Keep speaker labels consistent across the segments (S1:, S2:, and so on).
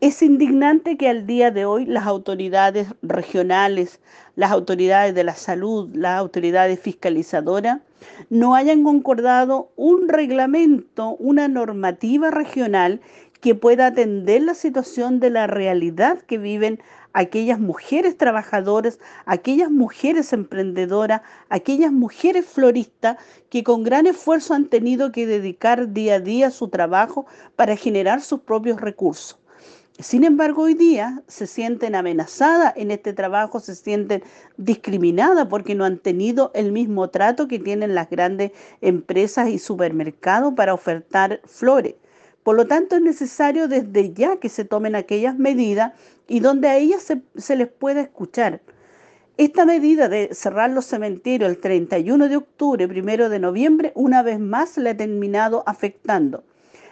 S1: Es indignante que al día de hoy las autoridades regionales, las autoridades de la salud, las autoridades fiscalizadoras, no hayan concordado un reglamento, una normativa regional que pueda atender la situación de la realidad que viven aquellas mujeres trabajadoras, aquellas mujeres emprendedoras, aquellas mujeres floristas que con gran esfuerzo han tenido que dedicar día a día su trabajo para generar sus propios recursos. Sin embargo, hoy día se sienten amenazadas en este trabajo, se sienten discriminadas porque no han tenido el mismo trato que tienen las grandes empresas y supermercados para ofertar flores. Por lo tanto, es necesario desde ya que se tomen aquellas medidas y donde a ellas se, les pueda escuchar. Esta medida de cerrar los cementerios el 31 de octubre, primero de noviembre, una vez más la ha terminado afectando.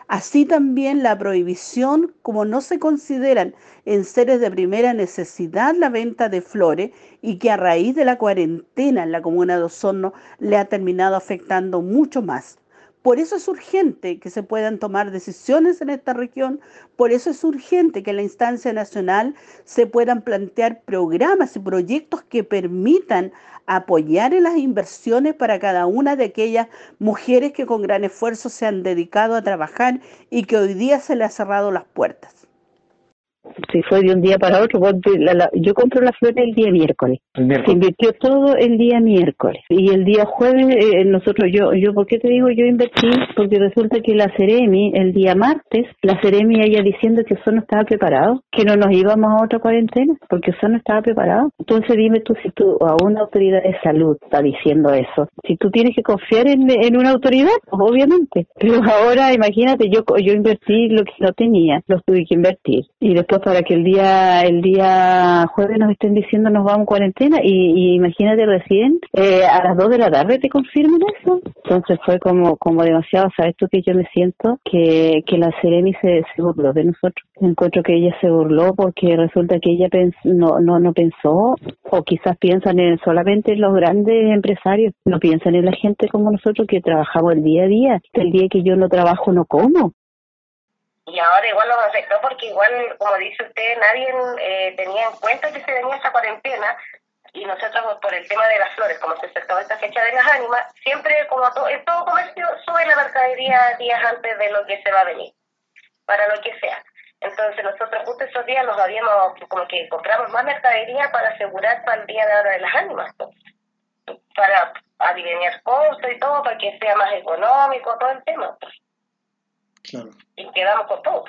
S1: Así también la prohibición, como no se consideran en seres de primera necesidad la venta de flores y que a raíz de la cuarentena en la comuna de Osorno le ha terminado afectando mucho más. Por eso es urgente que se puedan tomar decisiones en esta región, por eso es urgente que en la instancia nacional se puedan plantear programas y proyectos que permitan apoyar en las inversiones para cada una de aquellas mujeres que con gran esfuerzo se han dedicado a trabajar y que hoy día se les ha cerrado las puertas
S2: si fue de un día para otro, yo compro la flor el día miércoles. Se invirtió todo el día miércoles. Y el día jueves, eh, nosotros, yo, yo, ¿por qué te digo yo invertí? Porque resulta que la Ceremi, el día martes, la Ceremi ella diciendo que eso no estaba preparado, que no nos íbamos a otra cuarentena, porque eso no estaba preparado. Entonces dime tú si tú, a una autoridad de salud está diciendo eso, si tú tienes que confiar en, en una autoridad, pues obviamente. Pero ahora, imagínate, yo, yo invertí lo que no tenía, lo tuve que invertir. Y después para que el día el día jueves nos estén diciendo nos vamos a cuarentena y, imagínate recién eh, a las 2 de la tarde te confirman eso. Entonces fue como como demasiado, ¿sabes tú que yo me siento que, que la Sereni se, se burló de nosotros? Encuentro que ella se burló porque resulta que ella no, no, no pensó o quizás piensan en solamente en los grandes empresarios, no piensan en la gente como nosotros que trabajamos el día a día. El día que yo no trabajo no como.
S3: Y ahora igual nos afectó porque igual, como dice usted, nadie eh, tenía en cuenta que se venía esta cuarentena y nosotros por el tema de las flores, como se acercaba esta fecha de las ánimas, siempre como todo, en todo comercio sube la mercadería días antes de lo que se va a venir, para lo que sea. Entonces nosotros justo esos días nos habíamos, como que compramos más mercadería para asegurar para el día de ahora de las ánimas, para aliviar costos y todo, para que sea más económico todo el tema. Claro. Y quedamos con todo.